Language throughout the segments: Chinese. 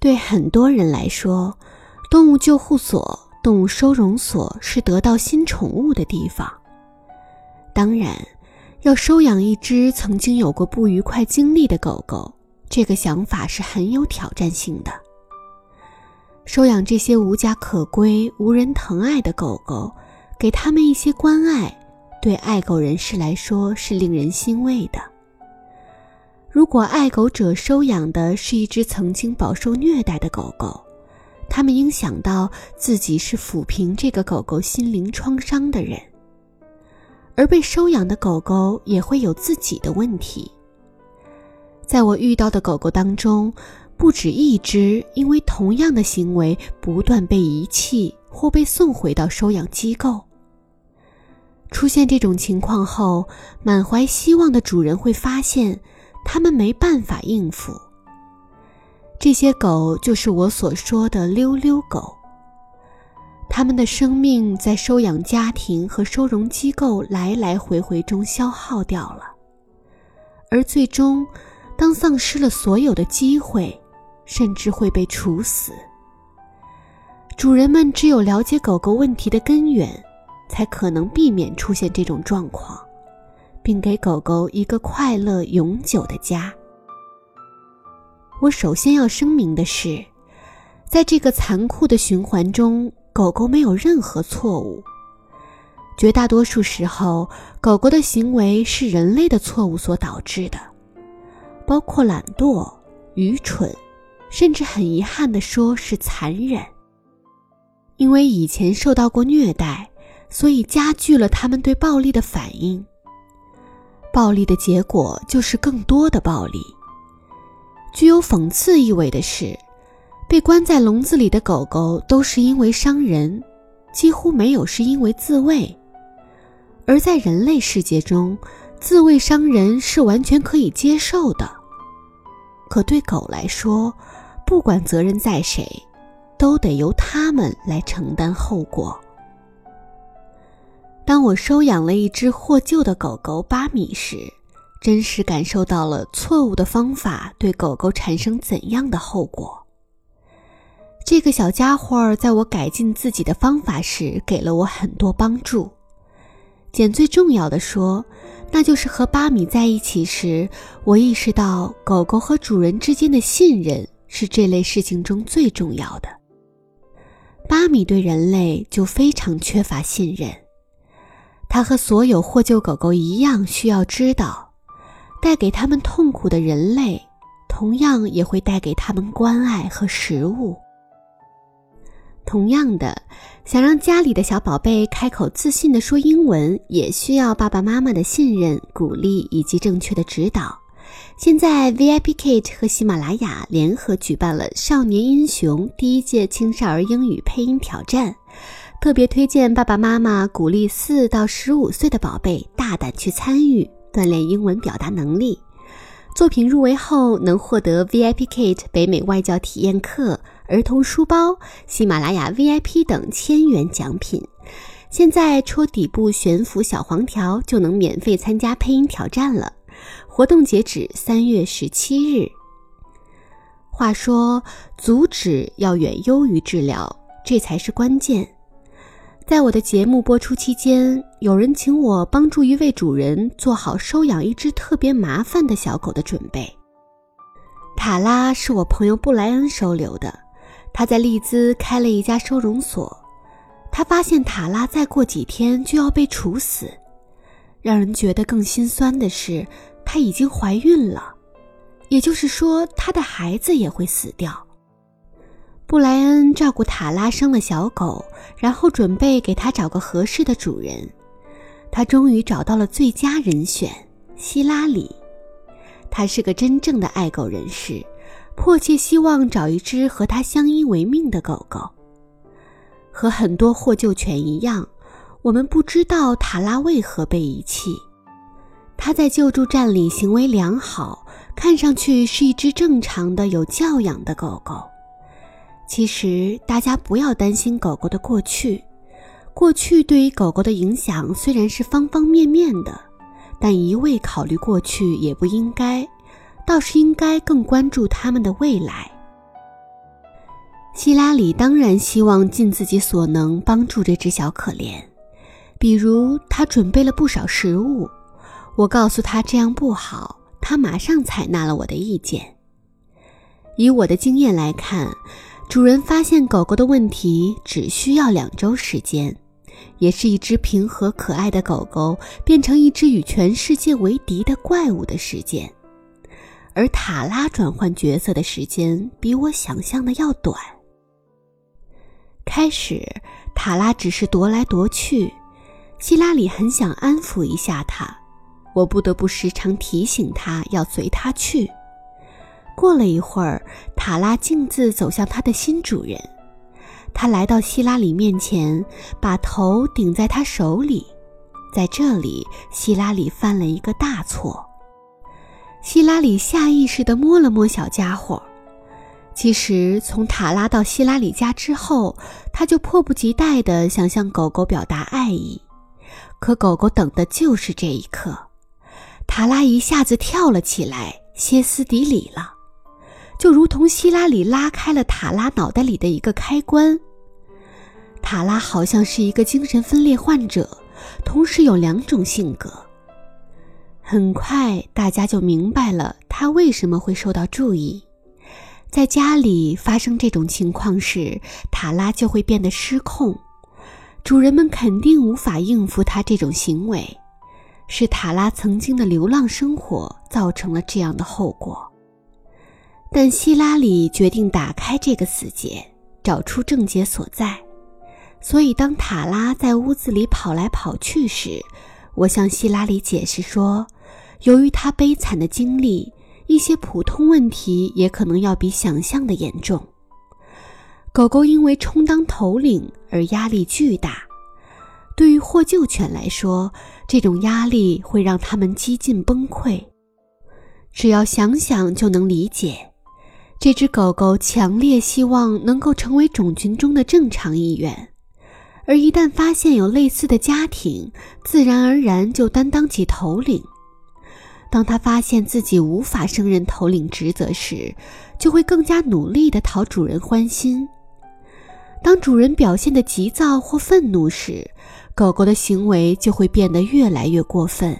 对很多人来说，动物救护所、动物收容所是得到新宠物的地方。当然，要收养一只曾经有过不愉快经历的狗狗，这个想法是很有挑战性的。收养这些无家可归、无人疼爱的狗狗，给他们一些关爱，对爱狗人士来说是令人欣慰的。如果爱狗者收养的是一只曾经饱受虐待的狗狗，他们应想到自己是抚平这个狗狗心灵创伤的人。而被收养的狗狗也会有自己的问题。在我遇到的狗狗当中，不止一只因为同样的行为不断被遗弃或被送回到收养机构。出现这种情况后，满怀希望的主人会发现。他们没办法应付。这些狗就是我所说的溜溜狗。他们的生命在收养家庭和收容机构来来回回中消耗掉了，而最终，当丧失了所有的机会，甚至会被处死。主人们只有了解狗狗问题的根源，才可能避免出现这种状况。并给狗狗一个快乐永久的家。我首先要声明的是，在这个残酷的循环中，狗狗没有任何错误。绝大多数时候，狗狗的行为是人类的错误所导致的，包括懒惰、愚蠢，甚至很遗憾地说是残忍。因为以前受到过虐待，所以加剧了他们对暴力的反应。暴力的结果就是更多的暴力。具有讽刺意味的是，被关在笼子里的狗狗都是因为伤人，几乎没有是因为自卫。而在人类世界中，自卫伤人是完全可以接受的。可对狗来说，不管责任在谁，都得由他们来承担后果。当我收养了一只获救的狗狗巴米时，真实感受到了错误的方法对狗狗产生怎样的后果。这个小家伙在我改进自己的方法时给了我很多帮助。简最重要的说，那就是和巴米在一起时，我意识到狗狗和主人之间的信任是这类事情中最重要的。巴米对人类就非常缺乏信任。他和所有获救狗狗一样，需要知道，带给他们痛苦的人类，同样也会带给他们关爱和食物。同样的，想让家里的小宝贝开口自信地说英文，也需要爸爸妈妈的信任、鼓励以及正确的指导。现在，VIP Kate 和喜马拉雅联合举办了“少年英雄”第一届青少儿英语配音挑战。特别推荐爸爸妈妈鼓励四到十五岁的宝贝大胆去参与，锻炼英文表达能力。作品入围后能获得 VIP Kate 北美外教体验课、儿童书包、喜马拉雅 VIP 等千元奖品。现在戳底部悬浮小黄条就能免费参加配音挑战了。活动截止三月十七日。话说，阻止要远优于治疗，这才是关键。在我的节目播出期间，有人请我帮助一位主人做好收养一只特别麻烦的小狗的准备。塔拉是我朋友布莱恩收留的，他在利兹开了一家收容所。他发现塔拉再过几天就要被处死，让人觉得更心酸的是，她已经怀孕了，也就是说，她的孩子也会死掉。布莱恩照顾塔拉生了小狗，然后准备给他找个合适的主人。他终于找到了最佳人选——希拉里。他是个真正的爱狗人士，迫切希望找一只和他相依为命的狗狗。和很多获救犬一样，我们不知道塔拉为何被遗弃。他在救助站里行为良好，看上去是一只正常的、有教养的狗狗。其实大家不要担心狗狗的过去，过去对于狗狗的影响虽然是方方面面的，但一味考虑过去也不应该，倒是应该更关注它们的未来。希拉里当然希望尽自己所能帮助这只小可怜，比如他准备了不少食物。我告诉他这样不好，他马上采纳了我的意见。以我的经验来看，主人发现狗狗的问题只需要两周时间。也是一只平和可爱的狗狗变成一只与全世界为敌的怪物的时间，而塔拉转换角色的时间比我想象的要短。开始，塔拉只是踱来踱去，希拉里很想安抚一下它，我不得不时常提醒他要随他去。过了一会儿，塔拉径自走向它的新主人。他来到希拉里面前，把头顶在他手里。在这里，希拉里犯了一个大错。希拉里下意识地摸了摸小家伙。其实，从塔拉到希拉里家之后，他就迫不及待地想向狗狗表达爱意。可狗狗等的就是这一刻。塔拉一下子跳了起来，歇斯底里了。就如同希拉里拉开了塔拉脑袋里的一个开关。塔拉好像是一个精神分裂患者，同时有两种性格。很快，大家就明白了他为什么会受到注意。在家里发生这种情况时，塔拉就会变得失控，主人们肯定无法应付他这种行为，是塔拉曾经的流浪生活造成了这样的后果。但希拉里决定打开这个死结，找出症结所在。所以，当塔拉在屋子里跑来跑去时，我向希拉里解释说，由于他悲惨的经历，一些普通问题也可能要比想象的严重。狗狗因为充当头领而压力巨大，对于获救犬来说，这种压力会让他们几近崩溃。只要想想就能理解。这只狗狗强烈希望能够成为种群中的正常一员，而一旦发现有类似的家庭，自然而然就担当起头领。当他发现自己无法胜任头领职责时，就会更加努力地讨主人欢心。当主人表现得急躁或愤怒时，狗狗的行为就会变得越来越过分。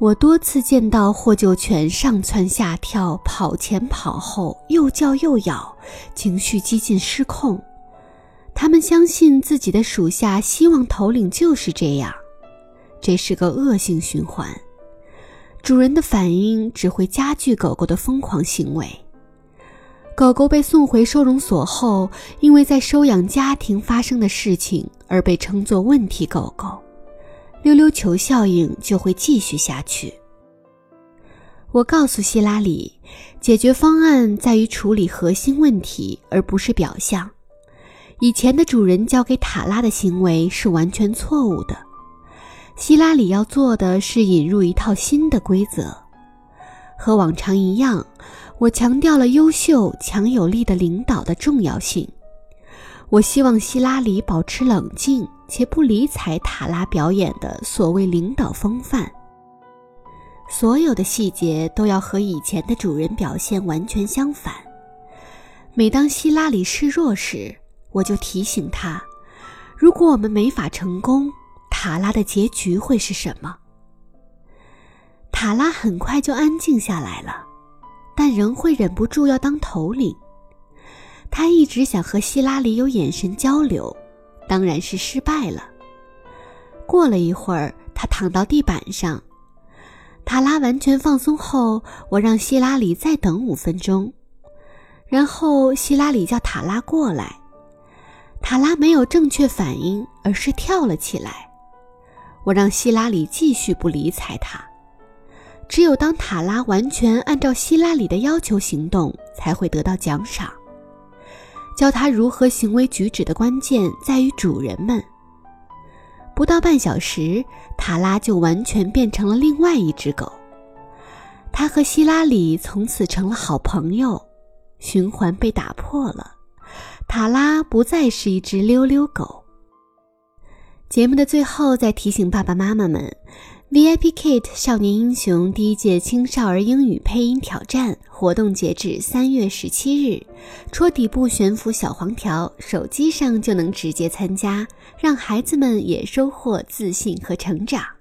我多次见到获救犬上蹿下跳、跑前跑后、又叫又咬，情绪几近失控。他们相信自己的属下希望头领就是这样，这是个恶性循环。主人的反应只会加剧狗狗的疯狂行为。狗狗被送回收容所后，因为在收养家庭发生的事情而被称作问题狗狗。溜溜球效应就会继续下去。我告诉希拉里，解决方案在于处理核心问题，而不是表象。以前的主人交给塔拉的行为是完全错误的。希拉里要做的是引入一套新的规则。和往常一样，我强调了优秀、强有力的领导的重要性。我希望希拉里保持冷静。且不理睬塔拉表演的所谓领导风范，所有的细节都要和以前的主人表现完全相反。每当希拉里示弱时，我就提醒他：如果我们没法成功，塔拉的结局会是什么？塔拉很快就安静下来了，但仍会忍不住要当头领。他一直想和希拉里有眼神交流。当然是失败了。过了一会儿，他躺到地板上。塔拉完全放松后，我让希拉里再等五分钟，然后希拉里叫塔拉过来。塔拉没有正确反应，而是跳了起来。我让希拉里继续不理睬他。只有当塔拉完全按照希拉里的要求行动，才会得到奖赏。教他如何行为举止的关键在于主人们。不到半小时，塔拉就完全变成了另外一只狗。他和希拉里从此成了好朋友，循环被打破了。塔拉不再是一只溜溜狗。节目的最后，再提醒爸爸妈妈们：VIP Kid 少年英雄第一届青少儿英语配音挑战。活动截止三月十七日，戳底部悬浮小黄条，手机上就能直接参加，让孩子们也收获自信和成长。